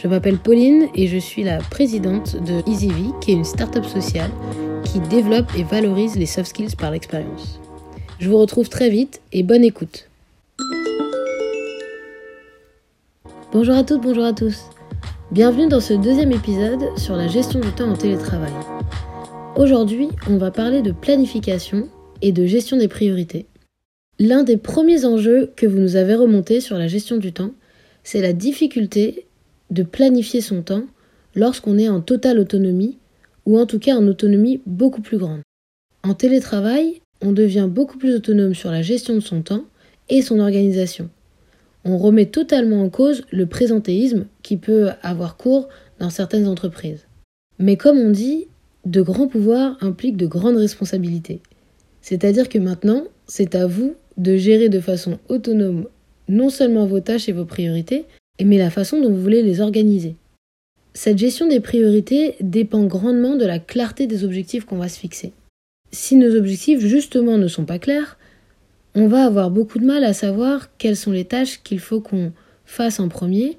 Je m'appelle Pauline et je suis la présidente de EasyV, qui est une start-up sociale qui développe et valorise les soft skills par l'expérience. Je vous retrouve très vite et bonne écoute. Bonjour à toutes, bonjour à tous. Bienvenue dans ce deuxième épisode sur la gestion du temps en télétravail. Aujourd'hui, on va parler de planification et de gestion des priorités. L'un des premiers enjeux que vous nous avez remonté sur la gestion du temps, c'est la difficulté de planifier son temps lorsqu'on est en totale autonomie ou en tout cas en autonomie beaucoup plus grande. En télétravail, on devient beaucoup plus autonome sur la gestion de son temps et son organisation. On remet totalement en cause le présentéisme qui peut avoir cours dans certaines entreprises. Mais comme on dit, de grands pouvoirs impliquent de grandes responsabilités. C'est-à-dire que maintenant, c'est à vous de gérer de façon autonome non seulement vos tâches et vos priorités, mais la façon dont vous voulez les organiser. Cette gestion des priorités dépend grandement de la clarté des objectifs qu'on va se fixer. Si nos objectifs justement ne sont pas clairs, on va avoir beaucoup de mal à savoir quelles sont les tâches qu'il faut qu'on fasse en premier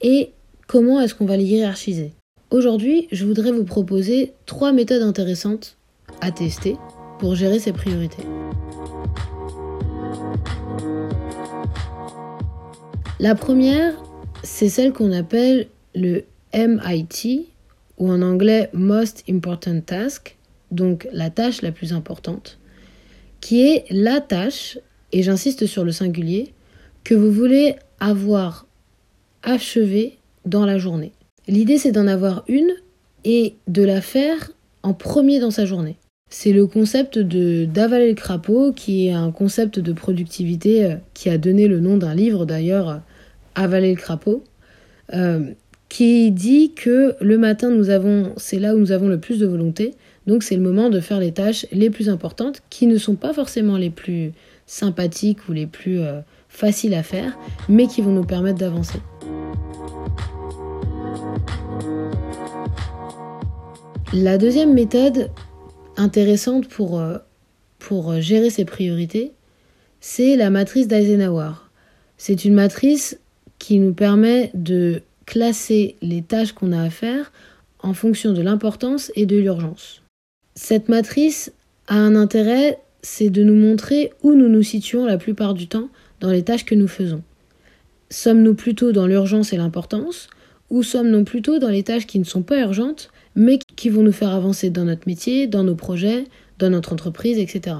et comment est-ce qu'on va les hiérarchiser. Aujourd'hui, je voudrais vous proposer trois méthodes intéressantes à tester pour gérer ces priorités. La première, c'est celle qu'on appelle le MIT, ou en anglais Most Important Task, donc la tâche la plus importante, qui est la tâche, et j'insiste sur le singulier, que vous voulez avoir achevée dans la journée. L'idée c'est d'en avoir une et de la faire en premier dans sa journée. C'est le concept de d'avaler le crapaud qui est un concept de productivité euh, qui a donné le nom d'un livre d'ailleurs avaler le crapaud, euh, qui dit que le matin, nous avons, c'est là où nous avons le plus de volonté, donc c'est le moment de faire les tâches les plus importantes, qui ne sont pas forcément les plus sympathiques ou les plus euh, faciles à faire, mais qui vont nous permettre d'avancer. La deuxième méthode intéressante pour, euh, pour gérer ses priorités, c'est la matrice d'Eisenhower. C'est une matrice qui nous permet de classer les tâches qu'on a à faire en fonction de l'importance et de l'urgence. Cette matrice a un intérêt, c'est de nous montrer où nous nous situons la plupart du temps dans les tâches que nous faisons. Sommes-nous plutôt dans l'urgence et l'importance ou sommes-nous plutôt dans les tâches qui ne sont pas urgentes mais qui vont nous faire avancer dans notre métier, dans nos projets, dans notre entreprise, etc.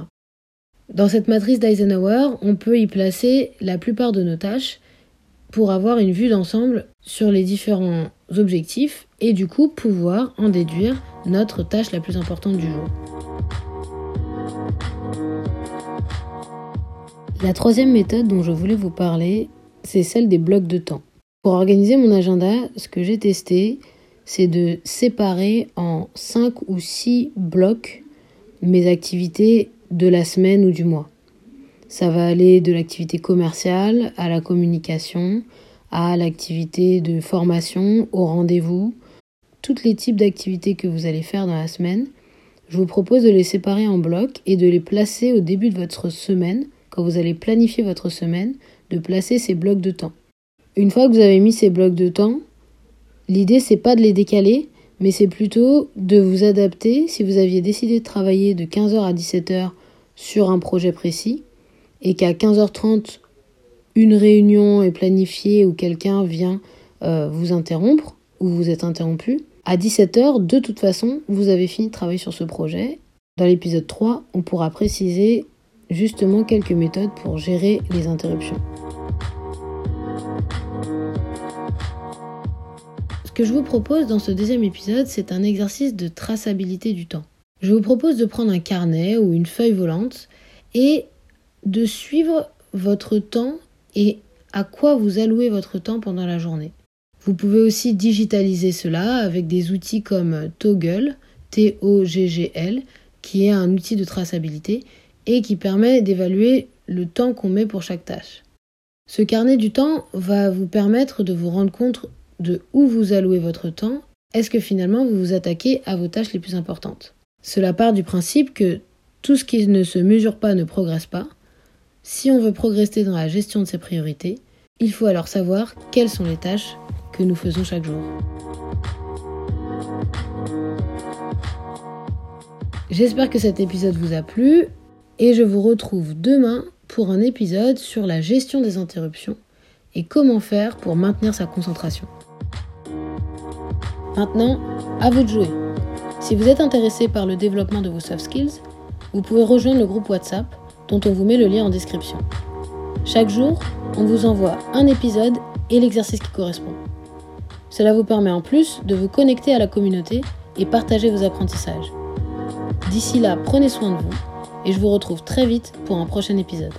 Dans cette matrice d'Eisenhower, on peut y placer la plupart de nos tâches pour avoir une vue d'ensemble sur les différents objectifs et du coup pouvoir en déduire notre tâche la plus importante du jour. La troisième méthode dont je voulais vous parler, c'est celle des blocs de temps. Pour organiser mon agenda, ce que j'ai testé, c'est de séparer en 5 ou 6 blocs mes activités de la semaine ou du mois. Ça va aller de l'activité commerciale à la communication, à l'activité de formation, au rendez-vous, tous les types d'activités que vous allez faire dans la semaine. Je vous propose de les séparer en blocs et de les placer au début de votre semaine, quand vous allez planifier votre semaine, de placer ces blocs de temps. Une fois que vous avez mis ces blocs de temps, l'idée c'est pas de les décaler, mais c'est plutôt de vous adapter si vous aviez décidé de travailler de 15h à 17h sur un projet précis et qu'à 15h30, une réunion est planifiée ou quelqu'un vient euh, vous interrompre ou vous êtes interrompu, à 17h, de toute façon, vous avez fini de travailler sur ce projet. Dans l'épisode 3, on pourra préciser justement quelques méthodes pour gérer les interruptions. Ce que je vous propose dans ce deuxième épisode, c'est un exercice de traçabilité du temps. Je vous propose de prendre un carnet ou une feuille volante et de suivre votre temps et à quoi vous allouez votre temps pendant la journée. Vous pouvez aussi digitaliser cela avec des outils comme Toggle, T-O-G-G-L, qui est un outil de traçabilité et qui permet d'évaluer le temps qu'on met pour chaque tâche. Ce carnet du temps va vous permettre de vous rendre compte de où vous allouez votre temps. Est-ce que finalement vous vous attaquez à vos tâches les plus importantes? Cela part du principe que tout ce qui ne se mesure pas ne progresse pas. Si on veut progresser dans la gestion de ses priorités, il faut alors savoir quelles sont les tâches que nous faisons chaque jour. J'espère que cet épisode vous a plu et je vous retrouve demain pour un épisode sur la gestion des interruptions et comment faire pour maintenir sa concentration. Maintenant, à vous de jouer. Si vous êtes intéressé par le développement de vos soft skills, vous pouvez rejoindre le groupe WhatsApp dont on vous met le lien en description. Chaque jour, on vous envoie un épisode et l'exercice qui correspond. Cela vous permet en plus de vous connecter à la communauté et partager vos apprentissages. D'ici là, prenez soin de vous et je vous retrouve très vite pour un prochain épisode.